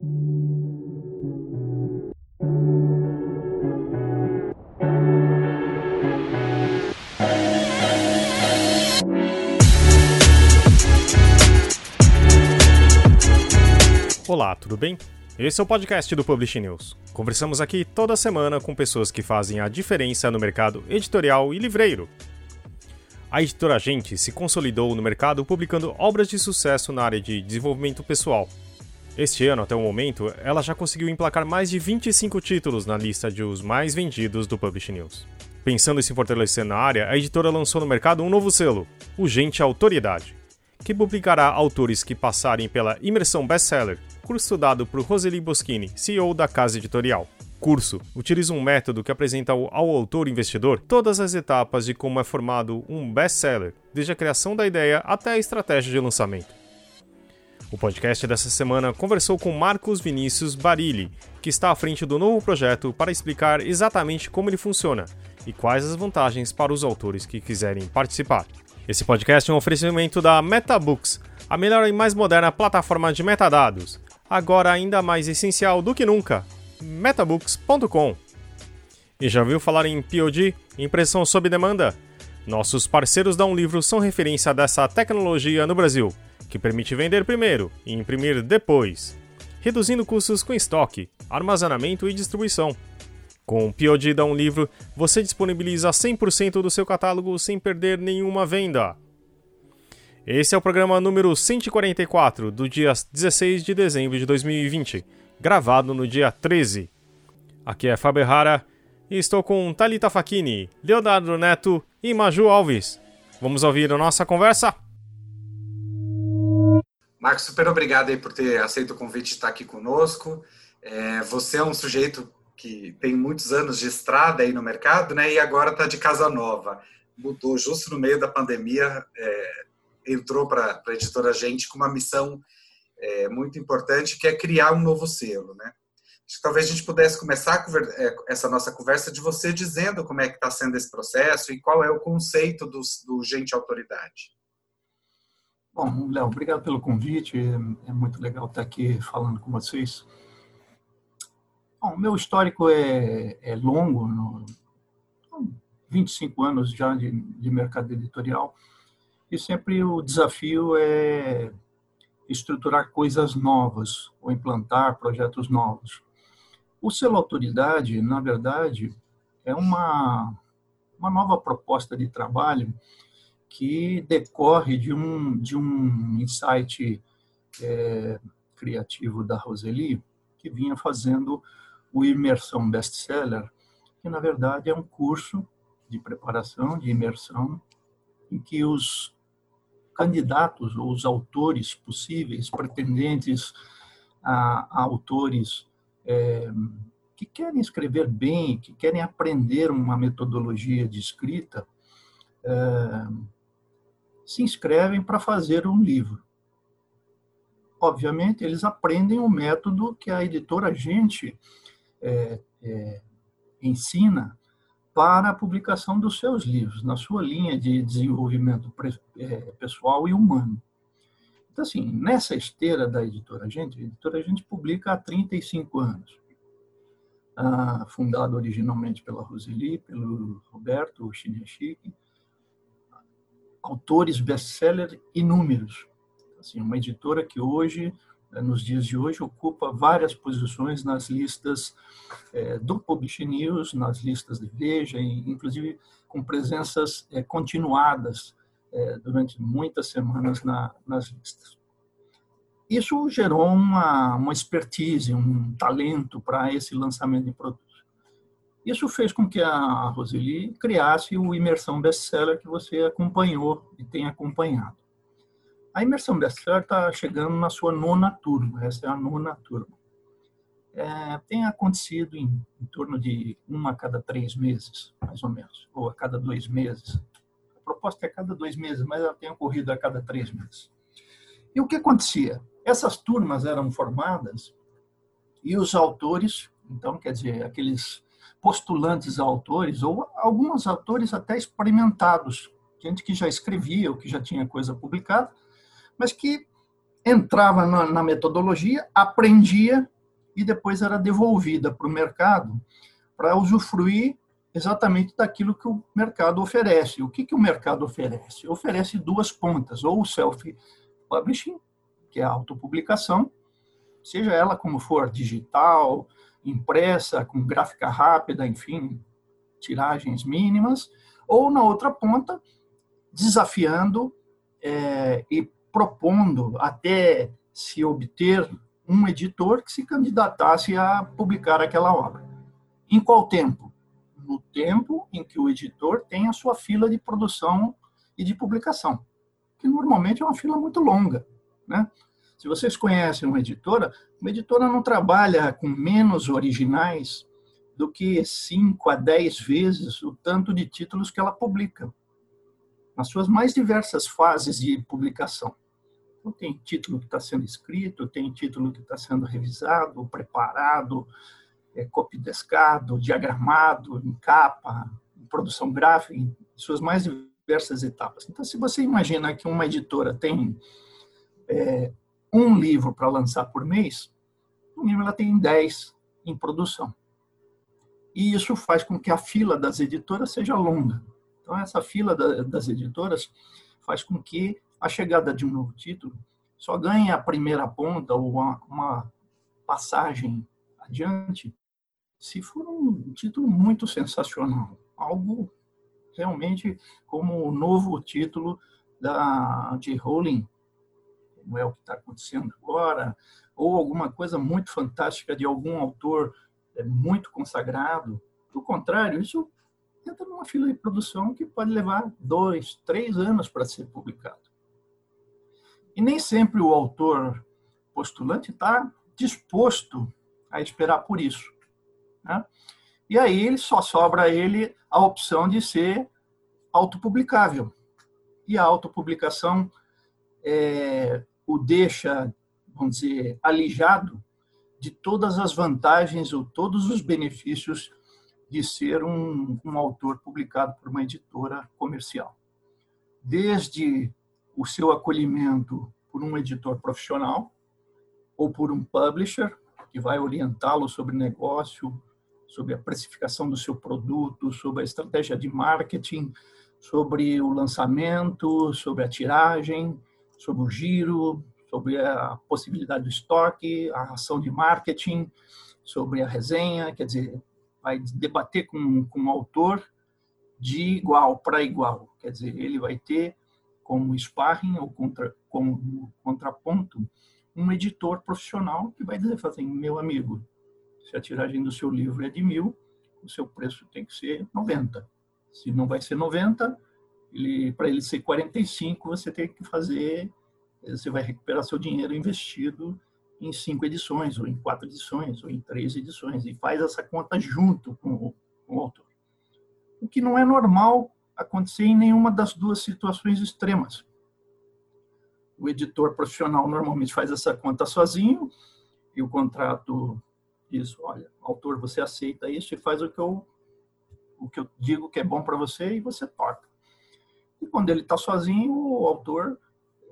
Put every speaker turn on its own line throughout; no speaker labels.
Olá, tudo bem? Esse é o podcast do Publish News. Conversamos aqui toda semana com pessoas que fazem a diferença no mercado editorial e livreiro. A editora Gente se consolidou no mercado publicando obras de sucesso na área de desenvolvimento pessoal. Este ano, até o momento, ela já conseguiu emplacar mais de 25 títulos na lista de os mais vendidos do Publish News. Pensando em se fortalecer na área, a editora lançou no mercado um novo selo, o Gente Autoridade, que publicará autores que passarem pela imersão bestseller curso dado por Roseli Boschini, CEO da casa editorial. Curso utiliza um método que apresenta ao autor investidor todas as etapas de como é formado um best-seller, desde a criação da ideia até a estratégia de lançamento. O podcast dessa semana conversou com Marcos Vinícius Barilli, que está à frente do novo projeto para explicar exatamente como ele funciona e quais as vantagens para os autores que quiserem participar. Esse podcast é um oferecimento da MetaBooks, a melhor e mais moderna plataforma de metadados agora ainda mais essencial do que nunca, metabooks.com. E já ouviu falar em POD, impressão sob demanda? Nossos parceiros da Um Livro são referência dessa tecnologia no Brasil, que permite vender primeiro e imprimir depois, reduzindo custos com estoque, armazenamento e distribuição. Com o POD da Um Livro, você disponibiliza 100% do seu catálogo sem perder nenhuma venda. Esse é o programa número 144 do dia 16 de dezembro de 2020, gravado no dia 13. Aqui é Fábio e estou com Talita Facchini, Leonardo Neto e Maju Alves. Vamos ouvir a nossa conversa?
Marcos, super obrigado aí por ter aceito o convite de estar aqui conosco. É, você é um sujeito que tem muitos anos de estrada aí no mercado, né? E agora está de casa nova. Mudou justo no meio da pandemia. É, entrou para a editora Gente com uma missão é, muito importante, que é criar um novo selo, né? Que talvez a gente pudesse começar é, essa nossa conversa de você dizendo como é que está sendo esse processo e qual é o conceito do, do Gente Autoridade.
Bom, Léo, obrigado pelo convite. É muito legal estar aqui falando com vocês. Bom, meu histórico é, é longo, no, 25 anos já de, de mercado editorial. E sempre o desafio é estruturar coisas novas ou implantar projetos novos. O selo autoridade, na verdade, é uma, uma nova proposta de trabalho que decorre de um, de um insight é, criativo da Roseli, que vinha fazendo o Imersão Bestseller, que na verdade é um curso de preparação, de imersão, em que os candidatos ou os autores possíveis, pretendentes a, a autores é, que querem escrever bem, que querem aprender uma metodologia de escrita, é, se inscrevem para fazer um livro. Obviamente, eles aprendem o método que a editora Gente é, é ensina para a publicação dos seus livros, na sua linha de desenvolvimento é, pessoal e humano. Então, assim, nessa esteira da editora Gente, a editora Gente publica há 35 anos. Ah, fundada originalmente pela Roseli, pelo Roberto Chiniachik, autores best-seller inúmeros. Assim, uma editora que hoje né, nos dias de hoje, ocupa várias posições nas listas é, do Publish News, nas listas de Veja, inclusive com presenças é, continuadas é, durante muitas semanas na, nas listas. Isso gerou uma, uma expertise, um talento para esse lançamento de produtos. Isso fez com que a Roseli criasse o Imersão Bestseller que você acompanhou e tem acompanhado. A imersão bestseller está chegando na sua nona turma, essa é a nona turma. É, tem acontecido em, em, torno de uma a cada três meses, mais ou menos, ou a cada dois meses. Proposta é a cada dois meses, mas ela tem ocorrido a cada três meses. E o que acontecia? Essas turmas eram formadas e os autores, então, quer dizer, aqueles postulantes a autores, ou alguns autores até experimentados, gente que já escrevia ou que já tinha coisa publicada, mas que entrava na, na metodologia, aprendia e depois era devolvida para o mercado para usufruir exatamente daquilo que o mercado oferece. O que, que o mercado oferece? Oferece duas pontas, ou o self-publishing, que é a autopublicação, seja ela como for, digital, impressa, com gráfica rápida, enfim, tiragens mínimas, ou na outra ponta, desafiando é, e propondo até se obter um editor que se candidatasse a publicar aquela obra. Em qual tempo? No tempo em que o editor tem a sua fila de produção e de publicação, que normalmente é uma fila muito longa. Né? Se vocês conhecem uma editora, uma editora não trabalha com menos originais do que 5 a 10 vezes o tanto de títulos que ela publica, nas suas mais diversas fases de publicação. Então, tem título que está sendo escrito, tem título que está sendo revisado, preparado, é, copidescado, diagramado, em capa, em produção gráfica, em suas mais diversas etapas. Então, se você imagina que uma editora tem é, um livro para lançar por mês, no mínimo ela tem 10 em produção. E isso faz com que a fila das editoras seja longa. Então, essa fila das editoras faz com que a chegada de um novo título só ganhe a primeira ponta ou uma, uma passagem adiante se for um título muito sensacional, algo realmente como o novo título da de Rowling, como é o que está acontecendo agora, ou alguma coisa muito fantástica de algum autor é, muito consagrado. Do contrário, isso entra numa fila de produção que pode levar dois, três anos para ser publicado. E nem sempre o autor postulante está disposto a esperar por isso. Né? E aí ele só sobra a ele a opção de ser autopublicável. E a autopublicação é, o deixa, vamos dizer, alijado de todas as vantagens ou todos os benefícios de ser um, um autor publicado por uma editora comercial. Desde o seu acolhimento por um editor profissional ou por um publisher que vai orientá-lo sobre negócio, sobre a precificação do seu produto, sobre a estratégia de marketing, sobre o lançamento, sobre a tiragem, sobre o giro, sobre a possibilidade do estoque, a ação de marketing, sobre a resenha, quer dizer, vai debater com, com o autor de igual para igual, quer dizer, ele vai ter como sparring ou contra, como contraponto um editor profissional que vai dizer assim, meu amigo, se a tiragem do seu livro é de mil, o seu preço tem que ser 90. Se não vai ser 90, ele, para ele ser 45, você tem que fazer, você vai recuperar seu dinheiro investido em cinco edições, ou em quatro edições, ou em três edições, e faz essa conta junto com o, com o autor. O que não é normal acontecer em nenhuma das duas situações extremas. O editor profissional normalmente faz essa conta sozinho, e o contrato diz, olha, autor, você aceita isso e faz o que eu, o que eu digo que é bom para você e você toca. E quando ele está sozinho, o autor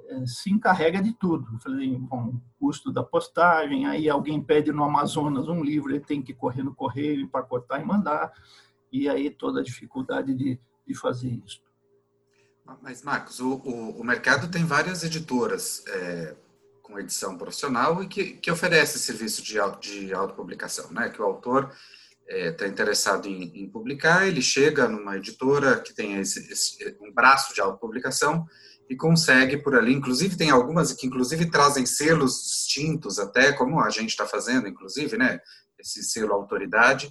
é, se encarrega de tudo. Eu falei, bom, custo da postagem, aí alguém pede no Amazonas um livro, ele tem que correr no correio, empacotar e mandar, e aí toda a dificuldade de, de fazer isso.
Mas, Marcos, o, o, o mercado tem várias editoras é, com edição profissional e que, que oferece serviço de, de autopublicação, né? Que o autor está é, interessado em, em, publicar, ele chega numa editora que tem esse, esse, um braço de autopublicação e consegue por ali, inclusive tem algumas que inclusive trazem selos distintos até, como a gente está fazendo, inclusive, né? Esse selo autoridade.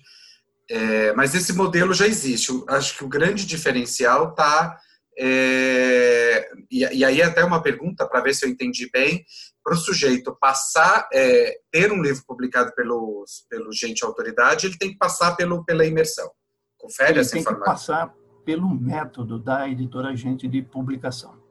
É, mas esse modelo já existe. Acho que o grande diferencial está é, e, e, aí até uma pergunta para ver se eu entendi bem para o sujeito passar, é, ter um livro publicado pelo, pelo gente autoridade, ele tem que passar pelo, pela imersão. Confere
ele
essa informação.
Tem que passar pelo método da editora agente de publicação.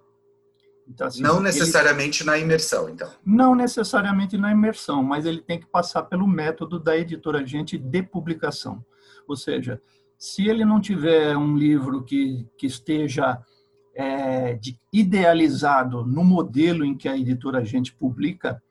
Então, assim, não necessariamente ele... na imersão, então.
Não necessariamente na imersão, mas ele tem que passar pelo método da editora agente de publicação. Ou seja, se ele não tiver um livro que, que esteja é, de, idealizado no modelo em que a editora a gente publica,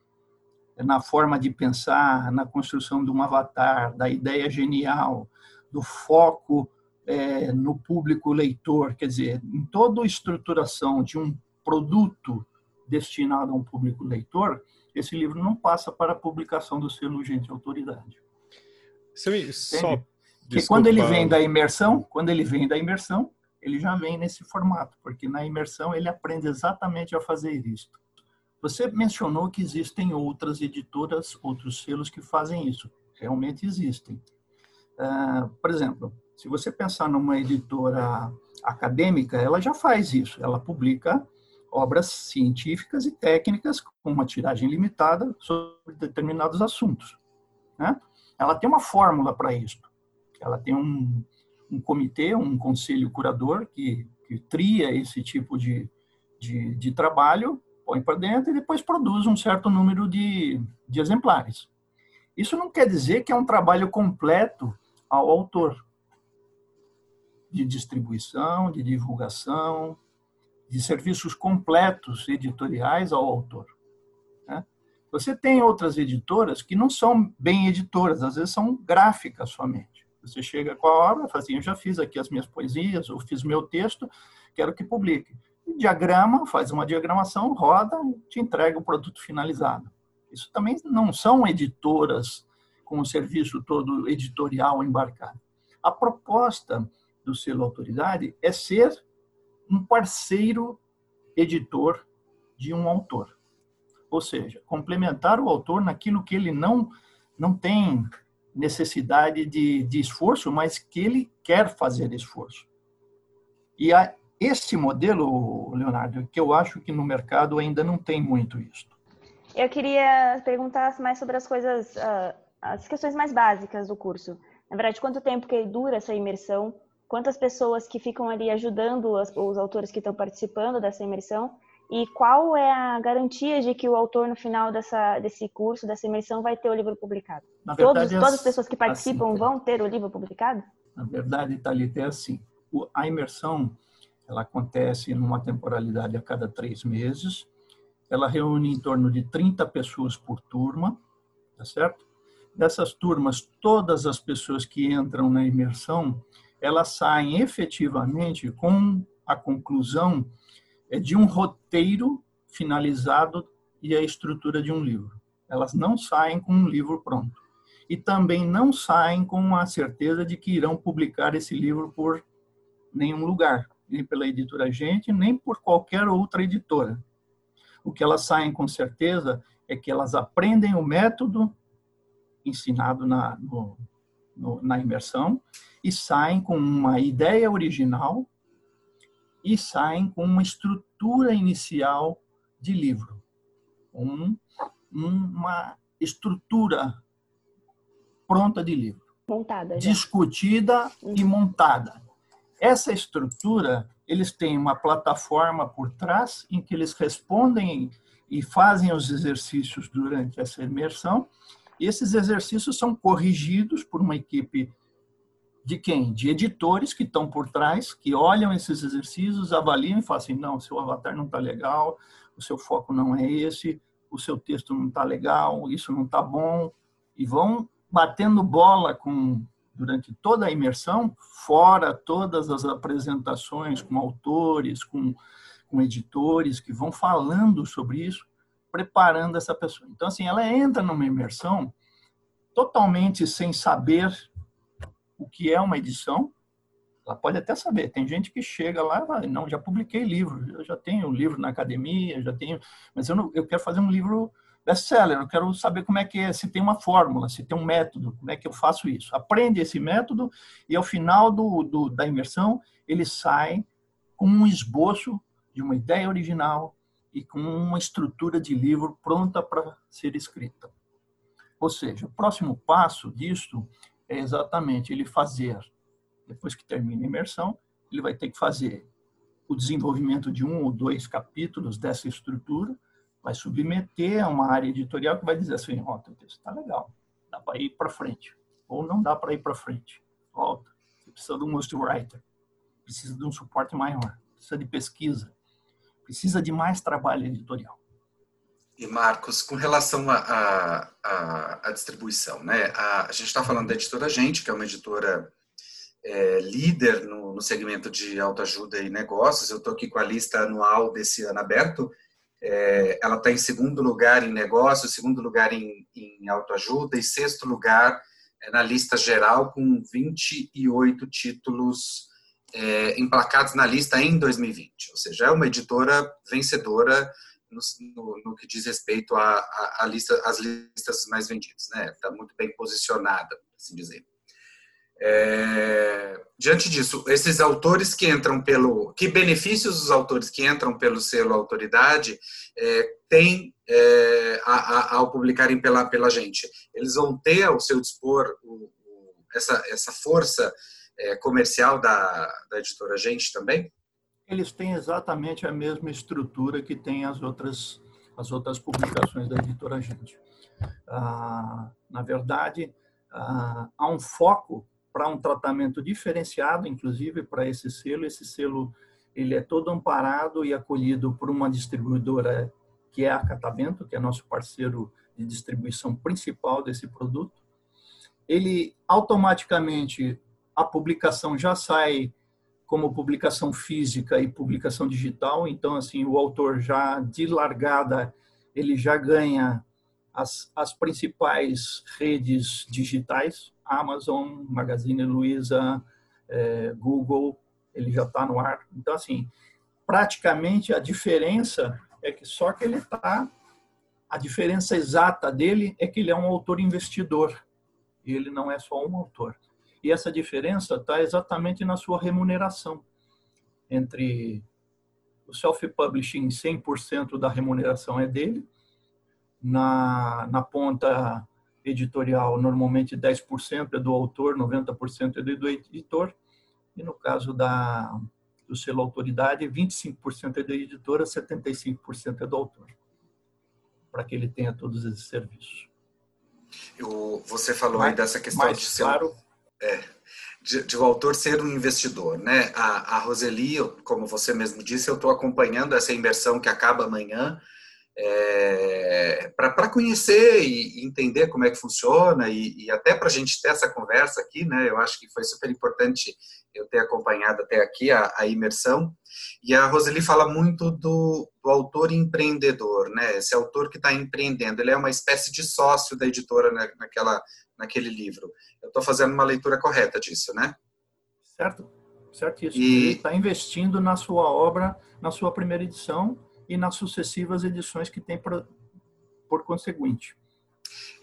na forma de pensar, na construção de um avatar, da ideia genial, do foco é, no público leitor, quer dizer, em toda a estruturação de um produto destinado a um público leitor, esse livro não passa para a publicação do selo Gente Autoridade.
Só,
que quando ele vem da imersão, quando ele vem da imersão, ele já vem nesse formato, porque na imersão ele aprende exatamente a fazer isso. Você mencionou que existem outras editoras, outros selos que fazem isso. Realmente existem. Uh, por exemplo, se você pensar numa editora acadêmica, ela já faz isso. Ela publica obras científicas e técnicas com uma tiragem limitada sobre determinados assuntos. Né? Ela tem uma fórmula para isso. Ela tem um, um comitê, um conselho curador que, que tria esse tipo de, de, de trabalho põe para dentro e depois produz um certo número de, de exemplares. Isso não quer dizer que é um trabalho completo ao autor, de distribuição, de divulgação, de serviços completos editoriais ao autor. Né? Você tem outras editoras que não são bem editoras, às vezes são gráficas somente. Você chega com a obra, fala assim, eu já fiz aqui as minhas poesias, ou fiz meu texto, quero que publique diagrama, faz uma diagramação, roda e te entrega o produto finalizado. Isso também não são editoras com o serviço todo editorial embarcado. A proposta do selo autoridade é ser um parceiro editor de um autor. Ou seja, complementar o autor naquilo que ele não, não tem necessidade de, de esforço, mas que ele quer fazer esforço. E a, esse modelo, Leonardo, que eu acho que no mercado ainda não tem muito isso.
Eu queria perguntar mais sobre as coisas, uh, as questões mais básicas do curso. Na verdade, quanto tempo que dura essa imersão? Quantas pessoas que ficam ali ajudando os autores que estão participando dessa imersão? E qual é a garantia de que o autor, no final dessa, desse curso, dessa imersão, vai ter o livro publicado?
Na verdade,
Todos, todas as pessoas que participam assim, vão ter o livro publicado?
Na verdade, Thalita, é assim. A imersão ela acontece numa temporalidade a cada três meses. Ela reúne em torno de 30 pessoas por turma, tá certo? Dessas turmas, todas as pessoas que entram na imersão, elas saem efetivamente com a conclusão é, de um roteiro finalizado e a estrutura de um livro. Elas não saem com um livro pronto. E também não saem com a certeza de que irão publicar esse livro por nenhum lugar nem pela editora Gente, nem por qualquer outra editora. O que elas saem com certeza é que elas aprendem o método ensinado na, no, no, na imersão e saem com uma ideia original e saem com uma estrutura inicial de livro. Um, uma estrutura pronta de livro.
Montada.
Discutida e montada. Essa estrutura, eles têm uma plataforma por trás em que eles respondem e fazem os exercícios durante essa imersão. E esses exercícios são corrigidos por uma equipe de quem? De editores que estão por trás, que olham esses exercícios, avaliam e falam assim, não, seu avatar não está legal, o seu foco não é esse, o seu texto não está legal, isso não está bom, e vão batendo bola com durante toda a imersão, fora todas as apresentações com autores, com, com editores que vão falando sobre isso, preparando essa pessoa. Então, assim, ela entra numa imersão totalmente sem saber o que é uma edição. Ela pode até saber. Tem gente que chega lá e não, já publiquei livro, eu já tenho livro na academia, já tenho, mas eu, não, eu quero fazer um livro best-seller, eu quero saber como é que é, se tem uma fórmula, se tem um método, como é que eu faço isso. Aprende esse método e ao final do, do, da imersão ele sai com um esboço de uma ideia original e com uma estrutura de livro pronta para ser escrita. Ou seja, o próximo passo disso é exatamente ele fazer, depois que termina a imersão, ele vai ter que fazer o desenvolvimento de um ou dois capítulos dessa estrutura, vai submeter a uma área editorial que vai dizer assim, ó, oh, texto está legal, dá para ir para frente, ou não dá para ir para frente, volta, você precisa de um ghostwriter, precisa de um suporte maior, precisa de pesquisa, precisa de mais trabalho editorial.
E Marcos, com relação à distribuição, né? A, a gente está falando da editora Gente, que é uma editora é, líder no, no, segmento de autoajuda e negócios. Eu estou aqui com a lista anual desse ano aberto. É, ela está em segundo lugar em negócios, segundo lugar em, em autoajuda e sexto lugar é, na lista geral, com 28 títulos é, emplacados na lista em 2020. Ou seja, é uma editora vencedora no, no, no que diz respeito à, lista, às listas mais vendidas. Está né? Tá muito bem posicionada, assim dizer. É, diante disso, esses autores que entram pelo. Que benefícios os autores que entram pelo selo autoridade é, têm é, a, a, ao publicarem pela, pela gente? Eles vão ter ao seu dispor o, o, essa, essa força é, comercial da, da editora Gente também?
Eles têm exatamente a mesma estrutura que tem as outras, as outras publicações da editora Gente. Ah, na verdade, ah, há um foco para um tratamento diferenciado, inclusive para esse selo. Esse selo ele é todo amparado e acolhido por uma distribuidora que é a Catavento, que é nosso parceiro de distribuição principal desse produto. Ele automaticamente a publicação já sai como publicação física e publicação digital, então assim o autor já de largada ele já ganha as, as principais redes digitais, Amazon, Magazine Luiza, é, Google, ele já está no ar. Então, assim, praticamente a diferença é que só que ele está. A diferença exata dele é que ele é um autor investidor ele não é só um autor. E essa diferença está exatamente na sua remuneração. Entre o self-publishing, 100% da remuneração é dele, na, na ponta editorial, normalmente 10% é do autor, 90% é do editor, e no caso da, do selo autoridade, 25% é da editora, 75% é do autor, para que ele tenha todos esses serviços.
Eu, você falou aí dessa questão de ser, claro, é, de, de, o autor ser um investidor, né? A, a Roseli, como você mesmo disse, eu estou acompanhando essa imersão que acaba amanhã, é, para conhecer e entender como é que funciona e, e até para a gente ter essa conversa aqui, né? Eu acho que foi super importante eu ter acompanhado até aqui a, a imersão. E a Roseli fala muito do, do autor empreendedor, né? Esse autor que está empreendendo, ele é uma espécie de sócio da editora na, naquela, naquele livro. Eu estou fazendo uma leitura correta disso, né?
Certo, certíssimo. E... Ele está investindo na sua obra, na sua primeira edição e nas sucessivas edições que tem por, por conseguinte.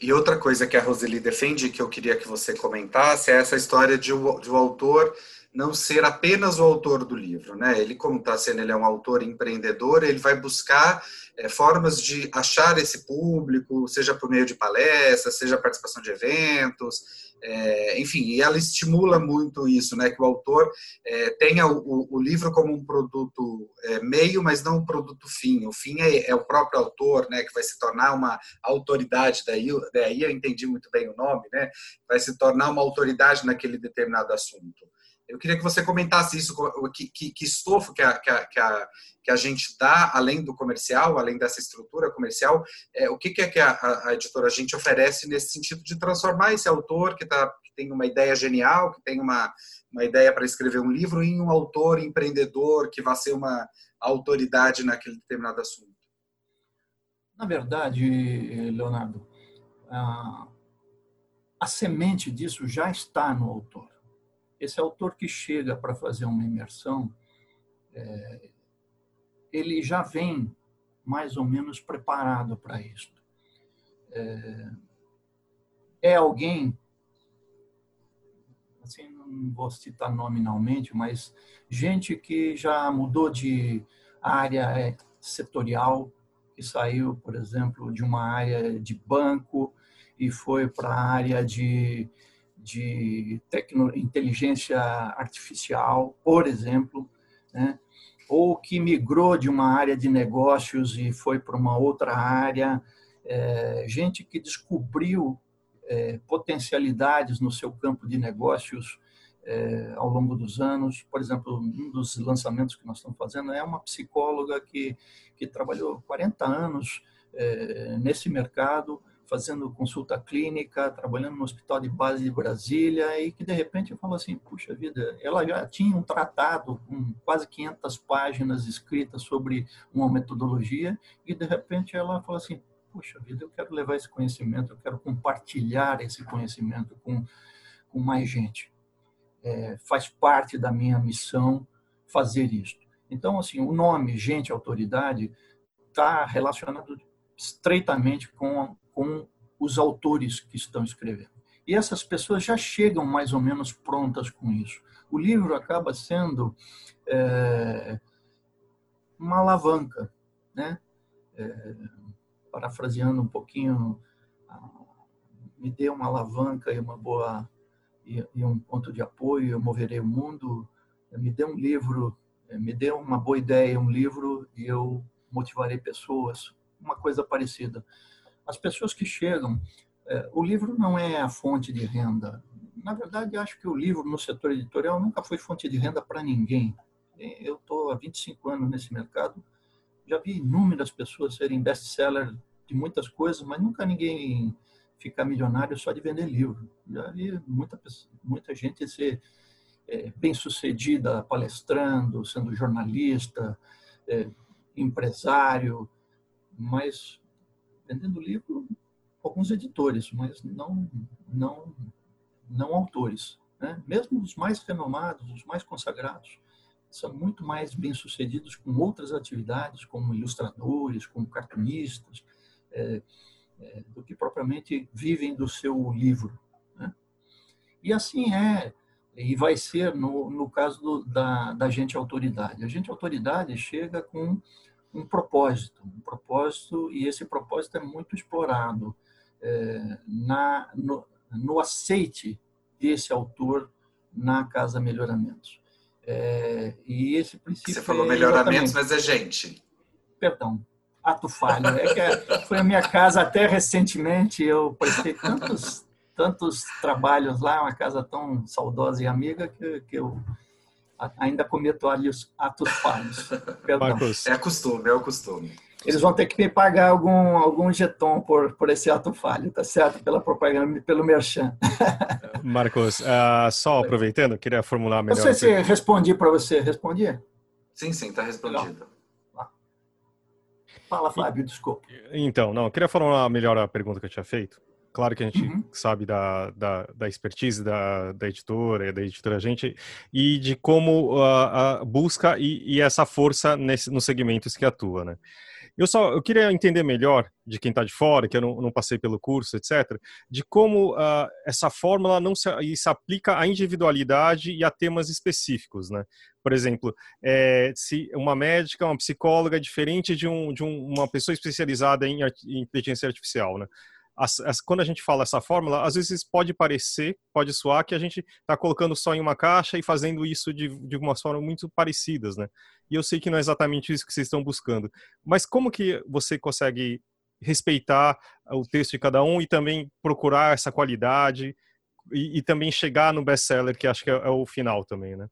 E outra coisa que a Roseli defende, que eu queria que você comentasse, é essa história de o, de o autor não ser apenas o autor do livro, né? Ele, como está sendo, ele é um autor empreendedor, ele vai buscar é, formas de achar esse público, seja por meio de palestras, seja participação de eventos, é, enfim, e ela estimula muito isso, né? Que o autor é, tenha o, o, livro como um produto meio, mas não um produto fim. O fim é, é, o próprio autor, né? Que vai se tornar uma autoridade. Daí, daí eu entendi muito bem o nome, né? Vai se tornar uma autoridade naquele determinado assunto. Eu queria que você comentasse isso, que, que, que estofo que a, que, a, que, a, que a gente dá, além do comercial, além dessa estrutura comercial, é, o que, que é que a, a, editora a gente oferece nesse sentido de transformar esse autor que, tá, que tem uma ideia genial, que tem uma, uma ideia para escrever um livro, em um autor empreendedor que vai ser uma autoridade naquele determinado assunto?
Na verdade, Leonardo, a, a semente disso já está no autor esse autor que chega para fazer uma imersão, é, ele já vem mais ou menos preparado para isso. É, é, alguém, assim, não vou citar nominalmente, mas gente que já mudou de área setorial, que saiu, por exemplo, de uma área de banco e foi para a área de de tecno, inteligência artificial, por exemplo, né? ou que migrou de uma área de negócios e foi para uma outra área, é, gente que descobriu é, potencialidades no seu campo de negócios é, ao longo dos anos. Por exemplo, um dos lançamentos que nós estamos fazendo é uma psicóloga que, que trabalhou 40 anos é, nesse mercado, fazendo consulta clínica, trabalhando no Hospital de Base de Brasília, e que de repente falou assim, puxa vida, ela já tinha um tratado com quase 500 páginas escritas sobre uma metodologia, e de repente ela falou assim, puxa vida, eu quero levar esse conhecimento, eu quero compartilhar esse conhecimento com, com mais gente. É, faz parte da minha missão fazer isso. Então, assim, o nome gente, autoridade, está relacionado estreitamente com com os autores que estão escrevendo. E essas pessoas já chegam mais ou menos prontas com isso. O livro acaba sendo é, uma alavanca, né? É, parafraseando um pouquinho, me dê uma alavanca e uma boa e, e, um ponto de apoio, eu moverei o mundo. Me dê um livro, me dê uma boa ideia, um livro e eu motivarei pessoas. Uma coisa parecida as pessoas que chegam, é, o livro não é a fonte de renda. Na verdade, acho que o livro no setor editorial nunca foi fonte de renda para ninguém. Eu estou há 25 anos nesse mercado, já vi inúmeras pessoas serem best-seller de muitas coisas, mas nunca ninguém ficar milionário só de vender livro. Já vi muita, muita gente ser é, bem-sucedida palestrando, sendo jornalista, é, empresário, mas vendendo livro alguns editores, mas não não não autores, né? Mesmo os mais renomados, os mais consagrados, são muito mais bem sucedidos com outras atividades, como ilustradores, como cartunistas, é, é, do que propriamente vivem do seu livro. Né? E assim é e vai ser no, no caso do, da, da gente autoridade. A gente autoridade chega com um propósito, um propósito e esse propósito é muito explorado é, na no, no, aceite desse autor na Casa Melhoramentos. É, e esse princípio.
Você falou é melhoramentos, mas é gente.
Perdão, ato falho. É é, foi a minha casa até recentemente. Eu prestei tantos, tantos trabalhos lá, uma casa tão saudosa e amiga que, que eu ainda cometo atos falhos.
Marcos. É costume, é o costume.
Eles vão ter que me pagar algum, algum jeton por, por esse ato falho, tá certo? Pela propaganda, pelo merchan.
Marcos, uh, só aproveitando, queria formular melhor.
Não sei se respondi para você. Respondi?
Sim, sim, está respondido.
Fala, Fábio, desculpa.
Então, não, queria formular melhor a pergunta que eu tinha feito. Claro que a gente uhum. sabe da, da, da, expertise da, da editora, da editora gente, e de como uh, uh, busca e, e, essa força nesse, nos segmentos que atua, né? Eu só eu queria entender melhor de quem está de fora, que eu não, não, passei pelo curso, etc., de como uh, essa fórmula não se, se, aplica à individualidade e a temas específicos, né? Por exemplo, é, se uma médica, uma psicóloga é diferente de, um, de um, uma pessoa especializada em, em inteligência artificial, né? As, as, quando a gente fala essa fórmula, às vezes pode parecer, pode soar que a gente está colocando só em uma caixa e fazendo isso de, de uma forma muito parecidas, né? E eu sei que não é exatamente isso que vocês estão buscando. Mas como que você consegue respeitar o texto de cada um e também procurar essa qualidade e, e também chegar no best-seller, que acho que é, é, o final também, né?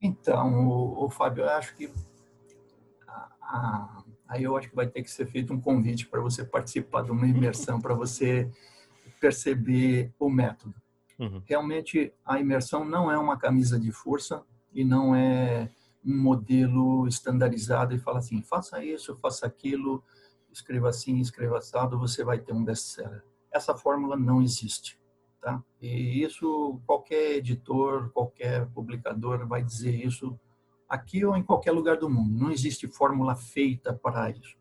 Então, o, o Fábio, eu acho que a, a aí eu acho que vai ter que ser feito um convite para você participar de uma imersão, para você perceber o método. Uhum. Realmente, a imersão não é uma camisa de força e não é um modelo estandarizado e fala assim, faça isso, faça aquilo, escreva assim, escreva assado, você vai ter um best-seller. Essa fórmula não existe. Tá? E isso qualquer editor, qualquer publicador vai dizer isso aqui ou em qualquer lugar do mundo. Não existe fórmula feita para isso.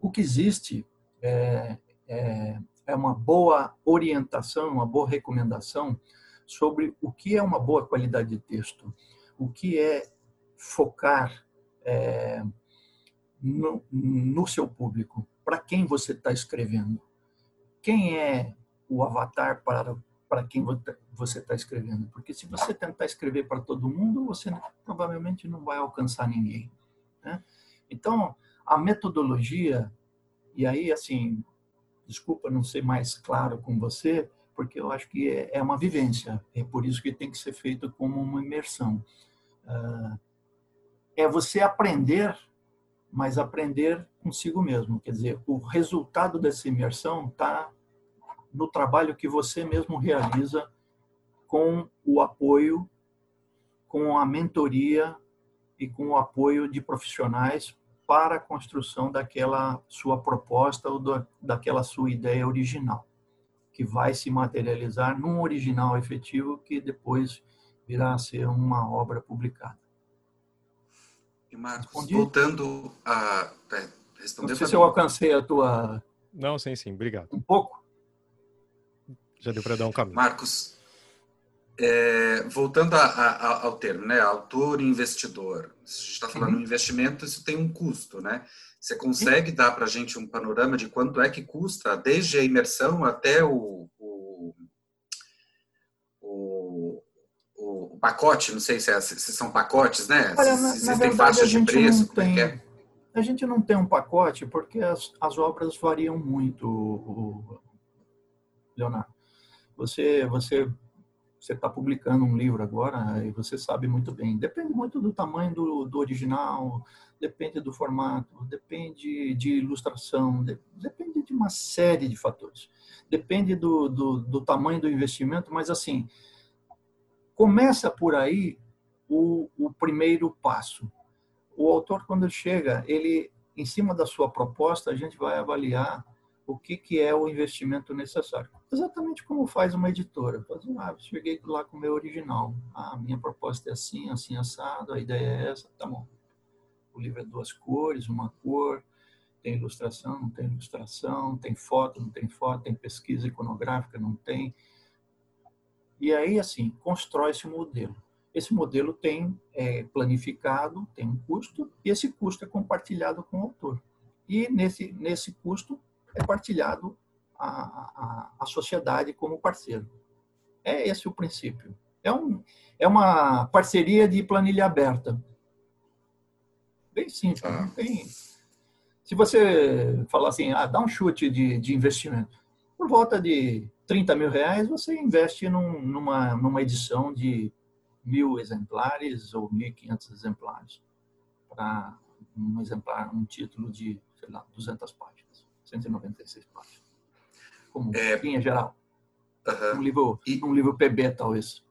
O que existe é, é, é uma boa orientação, uma boa recomendação sobre o que é uma boa qualidade de texto, o que é focar é, no, no seu público, para quem você está escrevendo, quem é o avatar para para quem você está escrevendo. Porque se você tentar escrever para todo mundo, você provavelmente não vai alcançar ninguém. Né? Então, a metodologia, e aí, assim, desculpa não ser mais claro com você, porque eu acho que é, é uma vivência, é por isso que tem que ser feito como uma imersão. Ah, é você aprender, mas aprender consigo mesmo. Quer dizer, o resultado dessa imersão está no trabalho que você mesmo realiza com o apoio, com a mentoria e com o apoio de profissionais para a construção daquela sua proposta ou daquela sua ideia original, que vai se materializar num original efetivo que depois virá a ser uma obra publicada.
E Marcos, Respondi? voltando a
é, responder. Não sei se eu alcancei a tua.
Não, sim, sim, obrigado.
Um pouco.
Já deu para dar um caminho.
Marcos, é, voltando a, a, ao termo, né, autor e investidor. Se a gente está falando uhum. em investimento, isso tem um custo, né? Você consegue Sim. dar para a gente um panorama de quanto é que custa, desde a imersão até o, o, o o pacote, não sei se, é, se são pacotes, né?
Olha,
se,
na, existem verdade, faixas de preço, como tem, é? A gente não tem um pacote porque as, as obras variam muito, Leonardo. Você, você, você está publicando um livro agora e você sabe muito bem. Depende muito do tamanho do, do original, depende do formato, depende de ilustração, de, depende de uma série de fatores. Depende do, do, do tamanho do investimento, mas assim, Começa por aí o, o primeiro passo. O autor, quando ele chega, ele, em cima da sua proposta, a gente vai avaliar o que, que é o investimento necessário. Exatamente como faz uma editora. Faz, ah, cheguei lá com o meu original. Ah, minha proposta é assim, assim, assado, a ideia é essa, tá bom. O livro é duas cores, uma cor, tem ilustração, não tem ilustração, tem foto, não tem foto, tem pesquisa iconográfica, não tem. E aí, assim, constrói-se um modelo. Esse modelo tem é, planificado, tem um custo, e esse custo é compartilhado com o autor. E nesse, nesse custo é partilhado a, a, a sociedade como parceiro. É esse o princípio. É, um, é uma parceria de planilha aberta. Bem simples. Ah. Bem, se você falar assim, ah, dá um chute de, de investimento, por volta de 30 mil reais, você investe num, numa, numa edição de mil exemplares ou 1.500 exemplares para um exemplar, um título de, sei lá, 200 páginas, 196 páginas. Como é, linha geral. Um, livro, e, um livro PB, talvez.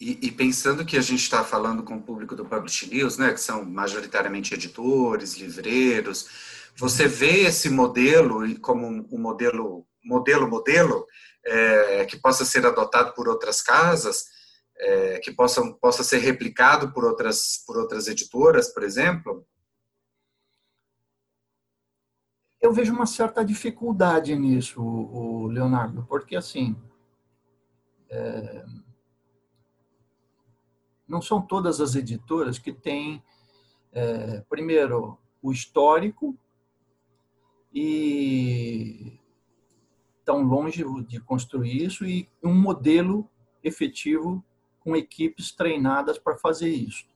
E, e pensando que a gente está falando com o público do Publish News, né, que são majoritariamente editores, livreiros, você vê esse modelo como um modelo modelo modelo é, que possa ser adotado por outras casas, é, que possa, possa ser replicado por outras, por outras editoras, por exemplo?
Eu vejo uma certa dificuldade nisso, o Leonardo, porque assim é, não são todas as editoras que têm é, primeiro o histórico e tão longe de construir isso e um modelo efetivo com equipes treinadas para fazer isso.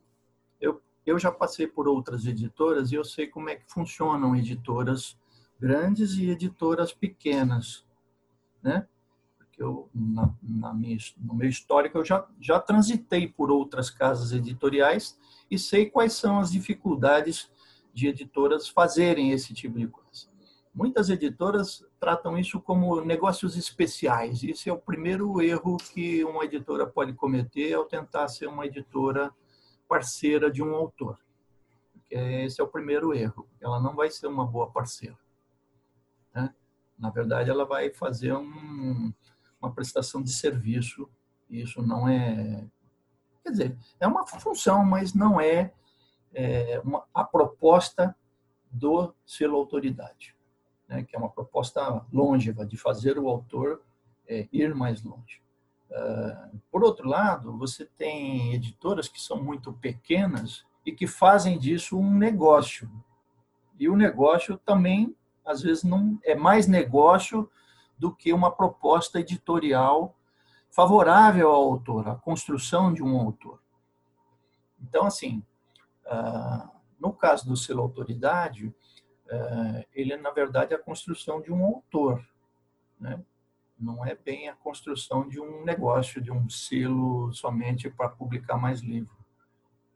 Eu, eu já passei por outras editoras e eu sei como é que funcionam editoras grandes e editoras pequenas, né? Porque eu, na, na minha, no meu histórico, eu já, já transitei por outras casas editoriais e sei quais são as dificuldades de editoras fazerem esse tipo de coisa. Muitas editoras tratam isso como negócios especiais. Esse é o primeiro erro que uma editora pode cometer ao tentar ser uma editora parceira de um autor. Esse é o primeiro erro. Ela não vai ser uma boa parceira. Na verdade, ela vai fazer um, uma prestação de serviço. Isso não é. Quer dizer, é uma função, mas não é, é uma, a proposta do selo autoridade né, que é uma proposta longeva de fazer o autor é, ir mais longe. Uh, por outro lado, você tem editoras que são muito pequenas e que fazem disso um negócio. E o negócio também, às vezes, não é mais negócio do que uma proposta editorial favorável ao autor, à construção de um autor. Então, assim, uh, no caso do selo autoridade, é, ele é, na verdade, a construção de um autor. Né? não é bem a construção de um negócio, de um selo somente para publicar mais livro.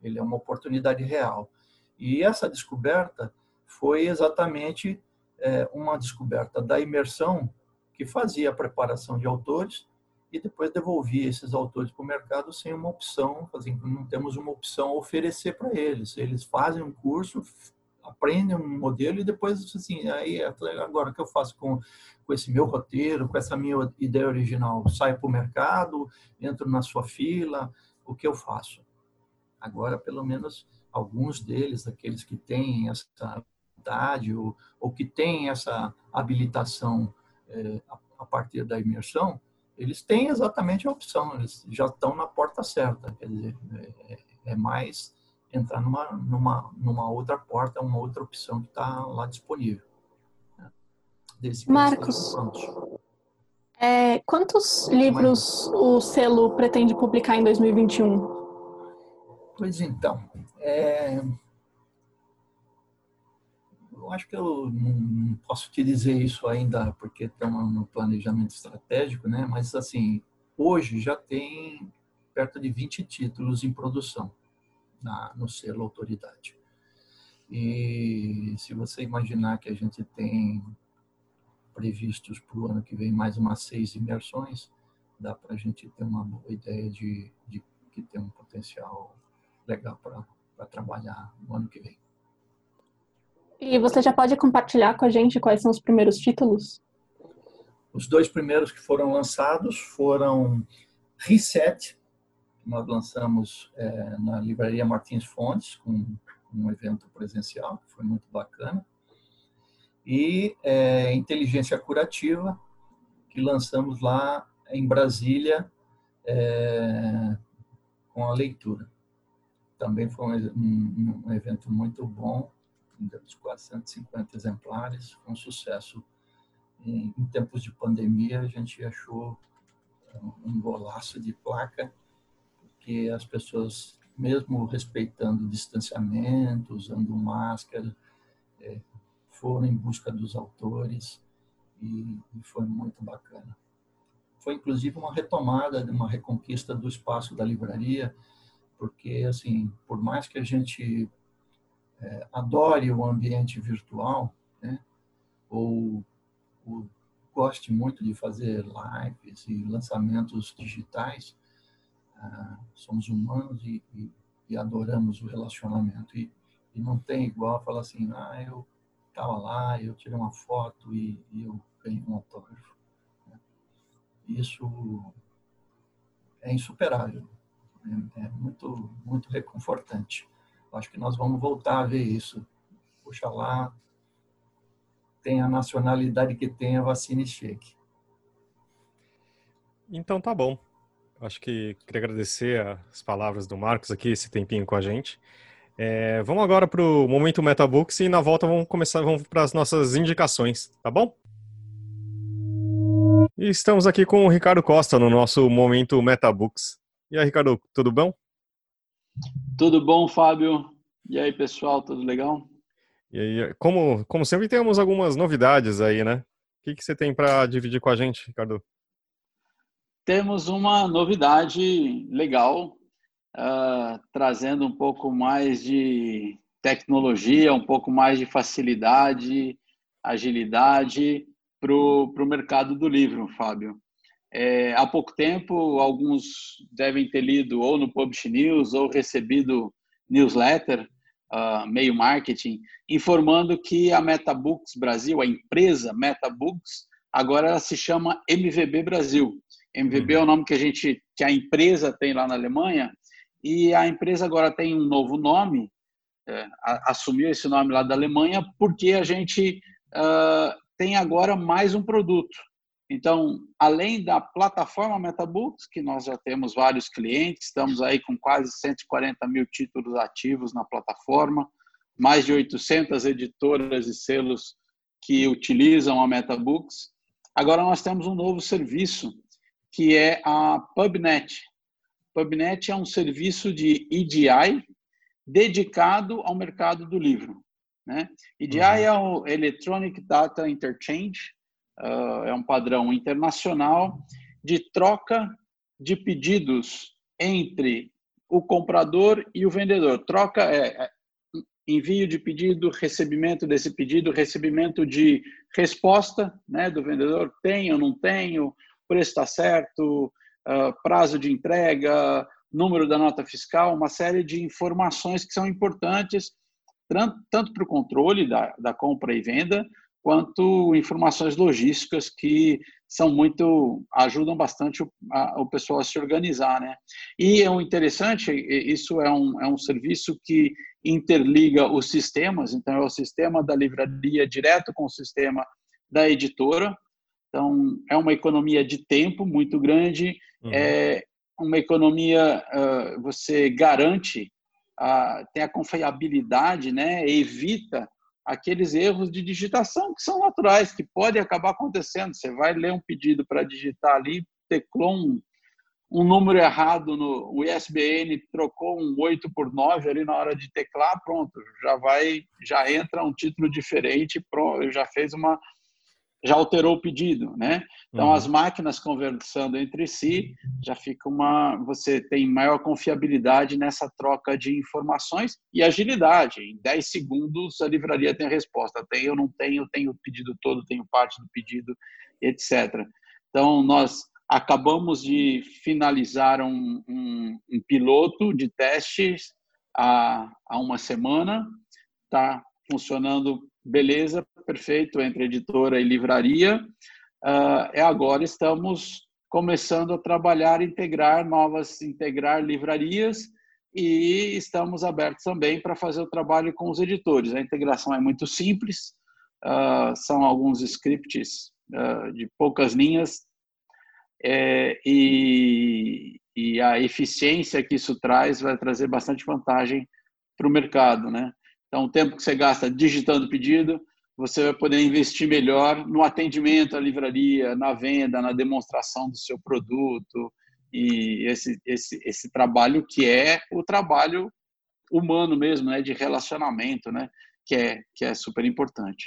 Ele é uma oportunidade real. E essa descoberta foi exatamente é, uma descoberta da imersão que fazia a preparação de autores e depois devolvia esses autores para o mercado sem uma opção, assim, não temos uma opção a oferecer para eles. Eles fazem um curso, aprendem um modelo e depois, assim, aí agora o que eu faço com, com esse meu roteiro, com essa minha ideia original? Saio para o mercado, entro na sua fila, o que eu faço? Agora, pelo menos, alguns deles, aqueles que têm essa ou, ou que têm essa habilitação é, a, a partir da imersão, eles têm exatamente a opção, eles já estão na porta certa, quer dizer, é, é mais entrar numa, numa, numa outra porta, uma outra opção que está lá disponível. Né?
Marcos, é, quantos livros o selo pretende publicar em 2021?
Pois então, é, acho que eu não posso te dizer isso ainda porque estamos no planejamento estratégico, né? Mas assim, hoje já tem perto de 20 títulos em produção na, no selo autoridade. E se você imaginar que a gente tem previstos para o ano que vem mais umas seis imersões, dá para a gente ter uma boa ideia de, de que tem um potencial legal para trabalhar no ano que vem.
E você já pode compartilhar com a gente quais são os primeiros títulos?
Os dois primeiros que foram lançados foram Reset, nós lançamos é, na Livraria Martins Fontes, com um evento presencial, que foi muito bacana. E é, Inteligência Curativa, que lançamos lá em Brasília é, com a leitura. Também foi um, um evento muito bom, dos 450 exemplares, foi um sucesso. Em, em tempos de pandemia, a gente achou um golaço de placa que as pessoas, mesmo respeitando o distanciamento, usando máscara, é, foram em busca dos autores e, e foi muito bacana. Foi inclusive uma retomada, uma reconquista do espaço da livraria, porque assim, por mais que a gente é, adore o ambiente virtual, né, ou, ou goste muito de fazer lives e lançamentos digitais, ah, somos humanos e, e, e, adoramos o relacionamento. E, e não tem igual falar assim, ah, eu estava lá, eu tirei uma foto e, eu ganhei um autógrafo. Né? Isso é insuperável, é, é muito, muito reconfortante. Acho que nós vamos voltar a ver isso. Puxa lá, tem a nacionalidade que tem, a vacina e cheque.
Então tá bom. Acho que queria agradecer as palavras do Marcos aqui, esse tempinho com a gente. É, vamos agora para o momento Metabooks e na volta vamos começar vamos para as nossas indicações, tá bom? E estamos aqui com o Ricardo Costa no nosso momento Metabooks. E aí, Ricardo, tudo bom?
Tudo bom, Fábio? E aí, pessoal, tudo legal?
E aí, como, como sempre, temos algumas novidades aí, né? O que, que você tem para dividir com a gente, Ricardo?
temos uma novidade legal, uh, trazendo um pouco mais de tecnologia, um pouco mais de facilidade, agilidade para o mercado do livro, Fábio. É, há pouco tempo, alguns devem ter lido ou no Publish News ou recebido newsletter, uh, meio marketing, informando que a MetaBooks Brasil, a empresa MetaBooks, agora ela se chama MVB Brasil. MVB uhum. é o nome que a gente, que a empresa tem lá na Alemanha, e a empresa agora tem um novo nome, é, assumiu esse nome lá da Alemanha, porque a gente uh, tem agora mais um produto. Então, além da plataforma MetaBooks, que nós já temos vários clientes, estamos aí com quase 140 mil títulos ativos na plataforma, mais de 800 editoras e selos que utilizam a MetaBooks. Agora nós temos um novo serviço que é a PubNet. PubNet é um serviço de EDI dedicado ao mercado do livro. Né? EDI uhum. é o Electronic Data Interchange, é um padrão internacional de troca de pedidos entre o comprador e o vendedor. Troca é, é envio de pedido, recebimento desse pedido, recebimento de resposta né, do vendedor, tenho, não tenho, preço está certo, uh, prazo de entrega, número da nota fiscal, uma série de informações que são importantes tanto para o controle da, da compra e venda, quanto informações logísticas que são muito ajudam bastante o, a, o pessoal a se organizar, né? E é um interessante, isso é um, é um serviço que interliga os sistemas, então é o sistema da livraria direto com o sistema da editora, então é uma economia de tempo muito grande, uhum. é uma economia uh, você garante a, tem a confiabilidade, né? Evita aqueles erros de digitação que são naturais, que podem acabar acontecendo. Você vai ler um pedido para digitar ali, teclou um, um número errado no o ISBN, trocou um 8 por 9 ali na hora de teclar, pronto, já vai, já entra um título diferente, pronto, já fez uma já alterou o pedido, né? Então uhum. as máquinas conversando entre si já fica uma, você tem maior confiabilidade nessa troca de informações e agilidade. Em 10 segundos a livraria tem a resposta. Tem, eu não tenho, tenho o pedido todo, tenho parte do pedido, etc. Então nós acabamos de finalizar um, um, um piloto de testes há, há uma semana, está funcionando beleza, perfeito, entre editora e livraria. Uh, é agora estamos começando a trabalhar, integrar novas, integrar livrarias e estamos abertos também para fazer o trabalho com os editores. A integração é muito simples, uh, são alguns scripts uh, de poucas linhas é, e, e a eficiência que isso traz vai trazer bastante vantagem para o mercado, né? Então, o tempo que você gasta digitando o pedido, você vai poder investir melhor no atendimento à livraria, na venda, na demonstração do seu produto e esse, esse, esse trabalho que é o trabalho humano mesmo, né, de relacionamento, né, que é, que é super importante.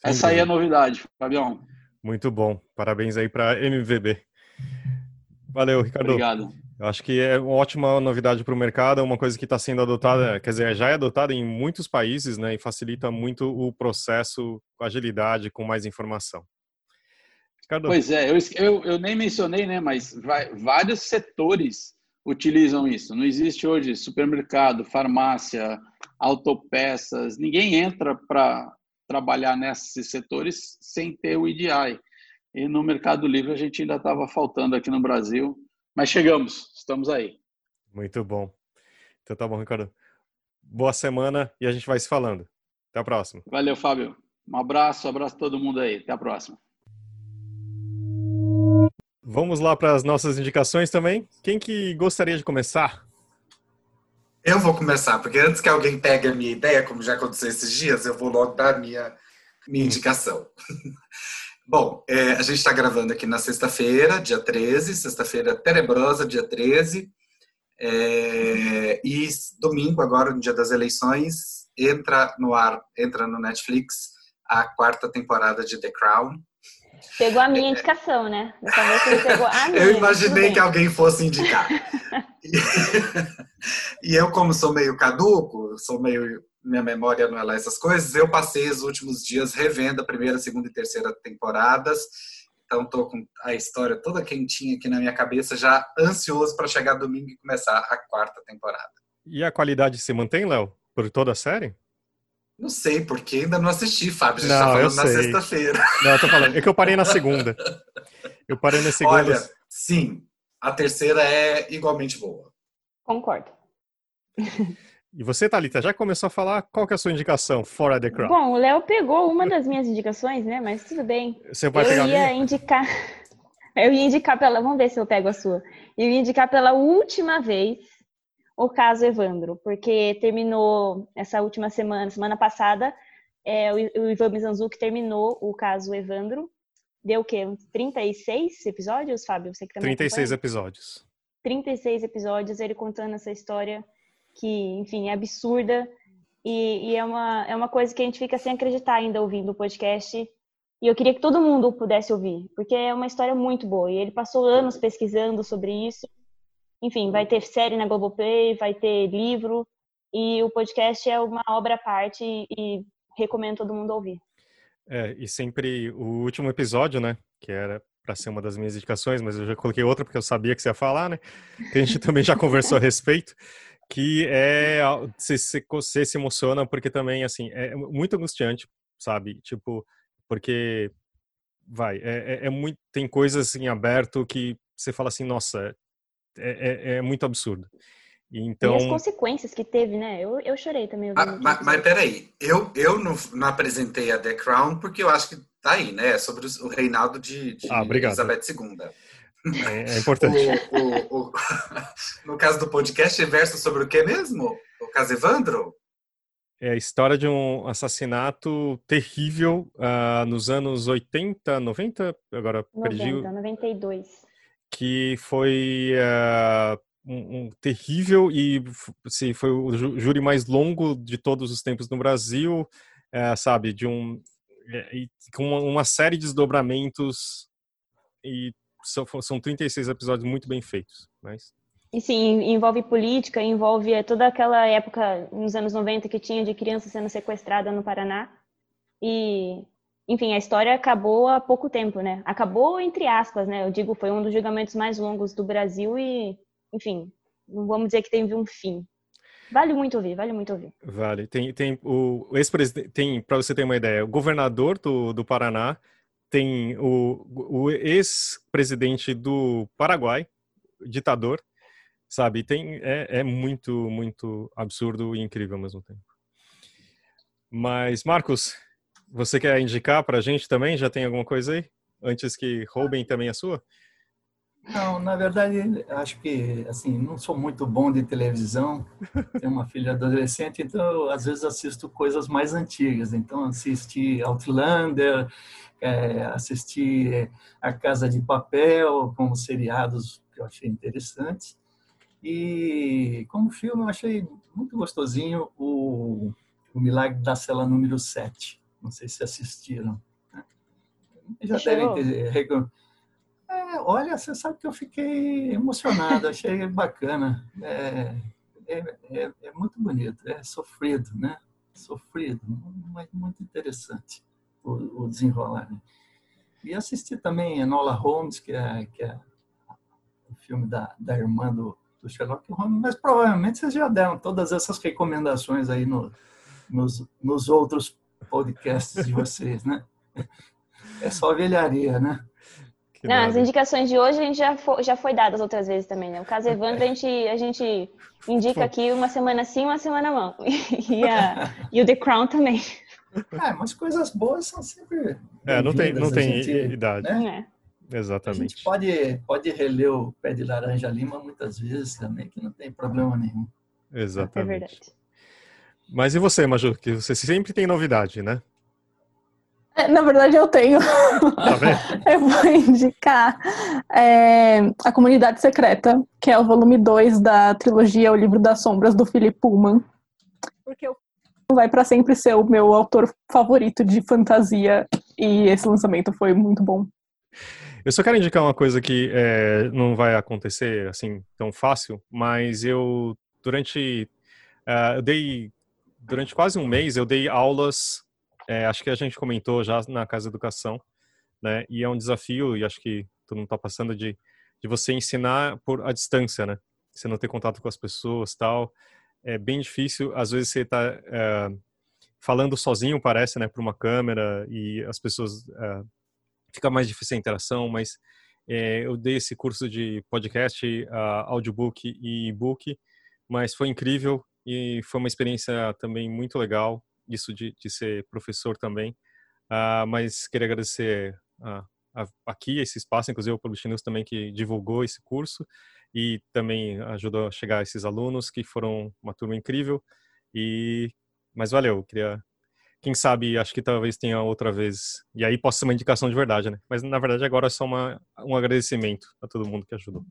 Sem Essa aí é a novidade, Fabião.
Muito bom. Parabéns aí para MVB. Valeu, Ricardo.
Obrigado.
Eu acho que é uma ótima novidade para o mercado, é uma coisa que está sendo adotada, quer dizer, já é adotada em muitos países, né, e facilita muito o processo com agilidade, com mais informação.
Ricardo. Pois é, eu, eu, eu nem mencionei, né, mas vai, vários setores utilizam isso. Não existe hoje supermercado, farmácia, autopeças, ninguém entra para trabalhar nesses setores sem ter o EDI. E no Mercado Livre a gente ainda estava faltando aqui no Brasil mas chegamos, estamos aí.
Muito bom. Então tá bom, Ricardo. Boa semana e a gente vai se falando. Até a próxima.
Valeu, Fábio. Um abraço, um abraço a todo mundo aí. Até a próxima.
Vamos lá para as nossas indicações também. Quem que gostaria de começar?
Eu vou começar, porque antes que alguém pegue a minha ideia, como já aconteceu esses dias, eu vou logo dar a minha, minha hum. indicação. Bom, é, a gente está gravando aqui na sexta-feira, dia 13, sexta-feira tenebrosa, dia 13. É, e domingo, agora, no dia das eleições, entra no ar, entra no Netflix a quarta temporada de The Crown.
Pegou a minha é, indicação, né?
a minha. Eu imaginei que alguém fosse indicar. e eu, como sou meio caduco, sou meio minha memória não é lá essas coisas, eu passei os últimos dias revendo a primeira, segunda e terceira temporadas. Então estou com a história toda quentinha aqui na minha cabeça, já ansioso para chegar domingo e começar a quarta temporada.
E a qualidade se mantém, Léo, por toda a série?
Não sei, porque ainda não assisti, Fábio. Já não, está falando na sexta-feira.
Não, eu tô falando. É que eu parei na segunda. Eu parei na segunda. Olha,
sim, a terceira é igualmente boa.
Concordo.
E você, Thalita, já começou a falar qual que é a sua indicação fora The Crown?
Bom, o Léo pegou uma das minhas indicações, né? Mas tudo bem.
Você vai eu pegar
ia a indicar. Eu ia indicar pela. Vamos ver se eu pego a sua. Eu ia indicar pela última vez o caso Evandro, porque terminou essa última semana, semana passada, é, o Ivan Mizanzuki terminou o caso Evandro. Deu o quê? 36 episódios, Fábio? Você que também
36 acompanha? episódios.
36 episódios, ele contando essa história que, enfim, é absurda e, e, é, uma, é uma coisa que a gente fica sem acreditar ainda ouvindo o podcast E eu queria que todo mundo pudesse ouvir, porque é uma história muito boa. E ele passou anos pesquisando sobre isso. Enfim, vai ter série na Globoplay, vai ter livro. E o podcast é uma obra à parte e recomendo todo mundo ouvir.
É, e sempre o último episódio, né? Que era para ser uma das minhas indicações, mas eu já coloquei outra porque eu sabia que você ia falar, né? Que a gente também já conversou a respeito, que é você, você se emociona porque também assim é muito angustiante, sabe? Tipo, porque vai, é, é, é muito tem coisas em aberto que você fala assim, nossa, é, é, é muito absurdo. Então...
E as consequências que teve, né? Eu, eu chorei também.
Ah, mas, mas peraí, eu, eu não, não apresentei a The Crown porque eu acho que tá aí, né? Sobre o reinado de, de
ah,
Elizabeth II.
É, é importante.
o, o, o, no caso do podcast, é verso sobre o que mesmo? O caso Evandro?
É a história de um assassinato terrível uh, nos anos 80, 90, agora 90, perdi.
92.
Que foi uh, um, um, terrível e assim, foi o júri mais longo de todos os tempos no Brasil, uh, sabe? De um é, com uma, uma, série de desdobramentos e são, são 36 episódios muito bem feitos, mas
e sim, envolve política, envolve é, toda aquela época nos anos 90 que tinha de criança sendo sequestrada no Paraná. E, enfim, a história acabou há pouco tempo, né? Acabou entre aspas, né? Eu digo, foi um dos julgamentos mais longos do Brasil e, enfim, não vamos dizer que teve um fim. Vale muito ouvir, vale muito ouvir.
Vale. Tem, tem o ex-presidente, tem, para você ter uma ideia, o governador do, do Paraná, tem o, o ex-presidente do Paraguai, ditador, sabe? Tem, é, é muito, muito absurdo e incrível ao mesmo tempo. Mas, Marcos, você quer indicar para a gente também? Já tem alguma coisa aí? Antes que roubem também a sua?
Não, na verdade, acho que, assim, não sou muito bom de televisão, tenho uma filha adolescente, então às vezes assisto coisas mais antigas. Então, assisti Outlander, é, assisti A Casa de Papel, como seriados que eu achei interessantes. E como filme, eu achei muito gostosinho o, o Milagre da Cela número 7. Não sei se assistiram. Né? Já devem ter é, olha, você sabe que eu fiquei emocionado, achei bacana. É, é, é, é, muito bonito, é sofrido, né? Sofrido, mas muito interessante o, o desenrolar. Né? E assisti também Enola Holmes, que é, que é o filme da, da irmã do, do Sherlock Holmes, mas provavelmente vocês já deram todas essas recomendações aí no, nos, nos outros podcasts de vocês, né? É só velharia, né?
Não, as indicações de hoje a gente já foi, já foi dadas outras vezes também, né? O caso Evandro a gente, a gente indica aqui uma semana sim, uma semana não. E, a, e o The Crown também.
É, mas coisas boas são sempre.
É, não tem, não tem gente, idade. Né? É. Exatamente. A
gente pode, pode reler o Pé de Laranja Lima muitas vezes também, que não tem problema nenhum.
Exatamente. É verdade. Mas e você, Maju? Que você sempre tem novidade, né?
É, na verdade, eu tenho. Tá eu vou indicar é, A Comunidade Secreta, que é o volume 2 da trilogia O Livro das Sombras, do Philip Pullman. Porque o vai para sempre ser o meu autor favorito de fantasia e esse lançamento foi muito bom.
Eu só quero indicar uma coisa que é, não vai acontecer assim tão fácil, mas eu durante uh, eu dei durante quase um mês eu dei aulas é, acho que a gente comentou já na Casa Educação, né? E é um desafio, e acho que todo mundo está passando, de, de você ensinar por a distância, né? Você não ter contato com as pessoas tal. É bem difícil, às vezes você está é, falando sozinho, parece, né? Para uma câmera, e as pessoas. É, fica mais difícil a interação, mas é, eu dei esse curso de podcast, uh, audiobook e e-book, mas foi incrível e foi uma experiência também muito legal isso de, de ser professor também. Uh, mas queria agradecer uh, a, aqui esse espaço, inclusive o News também que divulgou esse curso e também ajudou a chegar a esses alunos que foram uma turma incrível. E mas valeu, queria quem sabe, acho que talvez tenha outra vez. E aí possa ser uma indicação de verdade, né? Mas na verdade agora é só uma, um agradecimento a todo mundo que ajudou.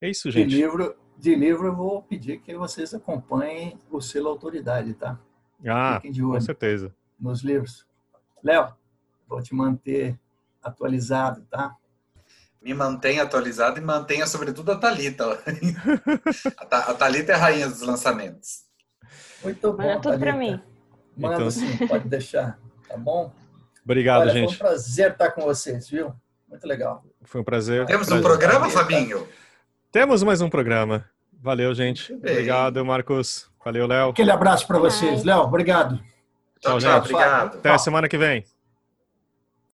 É isso, gente.
De livro, de livro eu vou pedir que vocês acompanhem o selo autoridade, tá?
Ah, com certeza.
Nos livros. Léo, Vou te manter atualizado, tá?
Me mantenha atualizado e mantenha, sobretudo, a Thalita. a Thalita é a rainha dos lançamentos.
Muito bom. Manda
tudo para mim.
Manda então... sim, pode deixar. Tá bom?
Obrigado, Olha, gente.
Foi um prazer estar com vocês, viu? Muito legal.
Foi um prazer.
Temos
prazer.
um programa, Fabinho?
Temos mais um programa. Valeu, gente. Obrigado, Marcos. Valeu, Léo.
Aquele abraço para vocês. Léo, obrigado.
Tchau, tchau, obrigado.
Até a semana que vem.